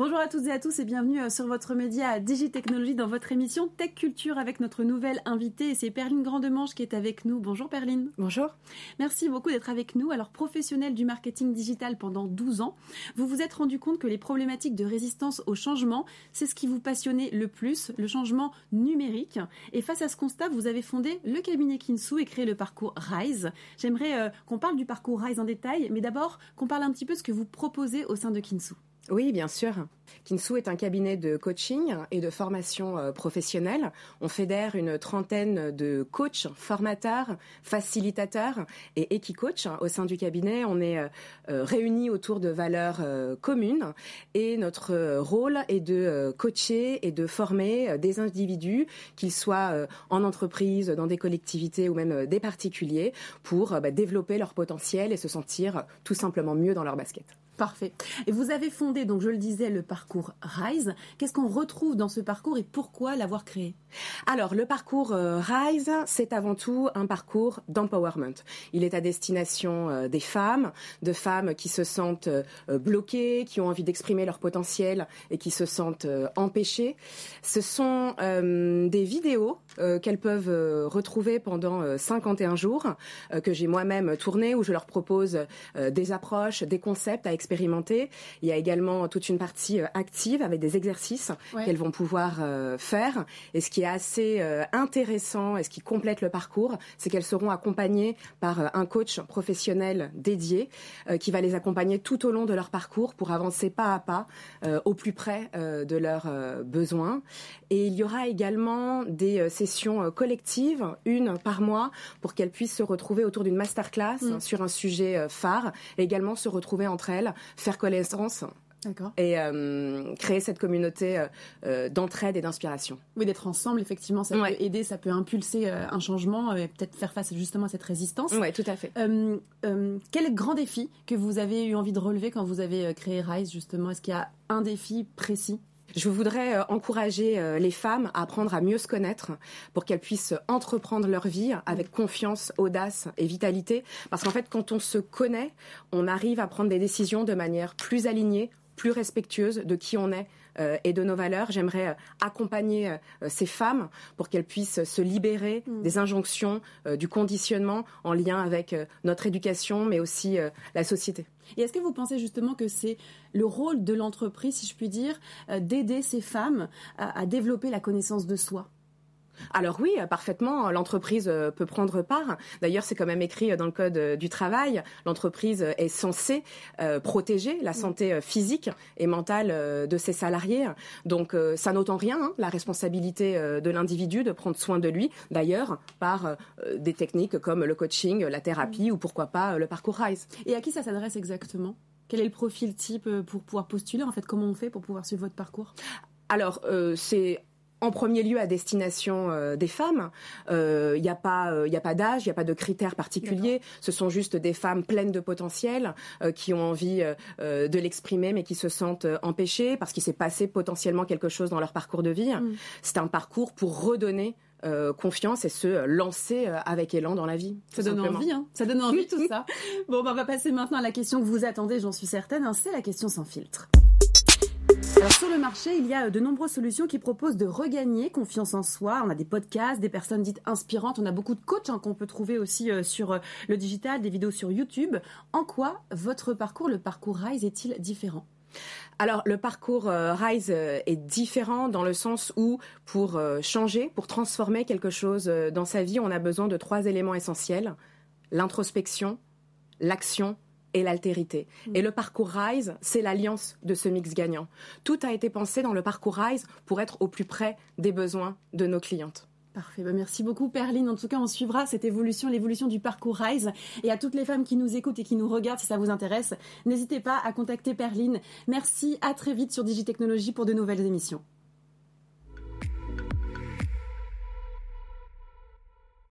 Bonjour à toutes et à tous et bienvenue euh, sur votre média Digitechnologie dans votre émission Tech Culture avec notre nouvelle invitée. C'est Perline Grandemange qui est avec nous. Bonjour Perline. Bonjour. Merci beaucoup d'être avec nous. Alors professionnelle du marketing digital pendant 12 ans, vous vous êtes rendu compte que les problématiques de résistance au changement, c'est ce qui vous passionnait le plus, le changement numérique. Et face à ce constat, vous avez fondé le cabinet Kinsu et créé le parcours Rise. J'aimerais euh, qu'on parle du parcours Rise en détail, mais d'abord qu'on parle un petit peu de ce que vous proposez au sein de Kinsu. Oui, bien sûr. Kinsu est un cabinet de coaching et de formation euh, professionnelle. On fédère une trentaine de coachs, formateurs, facilitateurs et équi-coachs au sein du cabinet. On est euh, euh, réunis autour de valeurs communes et notre rôle est de coacher et de former des individus, qu'ils soient en entreprise, dans des collectivités ou même des particuliers, pour bah, développer leur potentiel et se sentir tout simplement mieux dans leur basket. Parfait. Et vous avez fondé, donc je le disais, le parcours Rise. Qu'est-ce qu'on retrouve dans ce parcours et pourquoi l'avoir créé? Alors, le parcours euh, Rise, c'est avant tout un parcours d'empowerment. Il est à destination euh, des femmes, de femmes qui se sentent euh, bloquées, qui ont envie d'exprimer leur potentiel et qui se sentent empêchées. Ce sont des vidéos qu'elles peuvent retrouver pendant 51 jours, que j'ai moi-même tournées, où je leur propose des approches, des concepts à Il y a également toute une partie active avec des exercices qu'elles vont pouvoir euh, faire. Et ce qui est assez euh, intéressant et ce qui complète le parcours, c'est qu'elles seront accompagnées par euh, un coach professionnel dédié qui va les accompagner tout au long de leur parcours pour avancer pas à pas au plus près de leurs besoins. Et il y aura également des sessions collectives, une par mois, pour qu'elles puissent se retrouver autour d'une masterclass mm. sur un sujet phare et également se retrouver entre elles, faire connaissance et euh, créer cette communauté euh, euh, d'entraide et d'inspiration. Oui, d'être ensemble, effectivement, ça peut aider, ça peut impulser un changement et peut-être faire face justement à cette résistance. Oui, tout à fait. quel grand défi que vous avez eu envie de relever quand vous avez créé Rise, justement? Est-ce qu'il y a un défi précis? Je voudrais encourager les femmes à apprendre à mieux se connaître pour qu'elles puissent entreprendre leur vie avec confiance, audace et vitalité. Parce qu'en fait, quand on se connaît, on arrive à prendre des décisions de manière plus alignée, plus respectueuse de qui on est euh, et de nos valeurs. J'aimerais euh, accompagner euh, ces femmes pour qu'elles puissent se libérer mm. des injonctions, du conditionnement en lien avec notre éducation, mais aussi la société. Et est-ce que vous pensez justement que c'est le rôle de l'entreprise, si je puis dire, d'aider ces femmes à développer la connaissance de soi? Alors oui, parfaitement, l'entreprise euh, peut prendre part. D'ailleurs, c'est quand même écrit dans le code euh, du travail. L'entreprise est censée euh, protéger la santé physique et mentale de ses salariés. Donc ça n'entend rien, hein, la responsabilité de l'individu de prendre soin de lui. D'ailleurs, par des techniques comme le coaching, la thérapie ou pourquoi pas le parcours RISE. Et à qui ça s'adresse exactement? Quel est le profil type pour pouvoir postuler? En fait, comment on fait pour pouvoir suivre votre parcours? Alors, c'est en premier lieu à destination euh, des femmes. Il euh, n'y a pas, euh, a pas d'âge, il n'y a pas de critères particuliers. Ce sont juste des femmes pleines de potentiel qui ont envie de l'exprimer, mais qui se sentent empêchées parce qu'il s'est passé potentiellement quelque chose dans leur parcours de vie. Mm. C'est un parcours pour redonner confiance et se lancer avec élan dans la vie. Ça donne envie, hein Ça donne envie tout ça. Bon, bah, on va passer maintenant à la question que vous attendez, j'en suis certaine. Hein. C'est la question sans filtre. Sur le marché, il y a de nombreuses solutions qui proposent de regagner confiance en soi. On a des podcasts, des personnes dites inspirantes. On a beaucoup de coachs hein, qu'on peut trouver aussi euh, sur euh, le digital, des vidéos sur YouTube. En quoi votre parcours, le parcours Rise, est-il différent? Alors le parcours euh, Rise est différent dans le sens où pour changer, pour transformer quelque chose dans sa vie, on a besoin de trois éléments essentiels l'introspection, l'action et l'altérité. Mm. Et le parcours Rise, c'est l'alliance de ce mix gagnant. Tout a été pensé dans le parcours Rise pour être au plus près des besoins de nos clientes. Parfait, bah, merci beaucoup Perline. En tout cas, on suivra cette évolution, l'évolution du parcours Rise. Et à toutes les femmes qui nous écoutent et qui nous regardent, si ça vous intéresse, n'hésitez pas à contacter Perline. Merci, à très vite sur Digitechnologie pour de nouvelles émissions.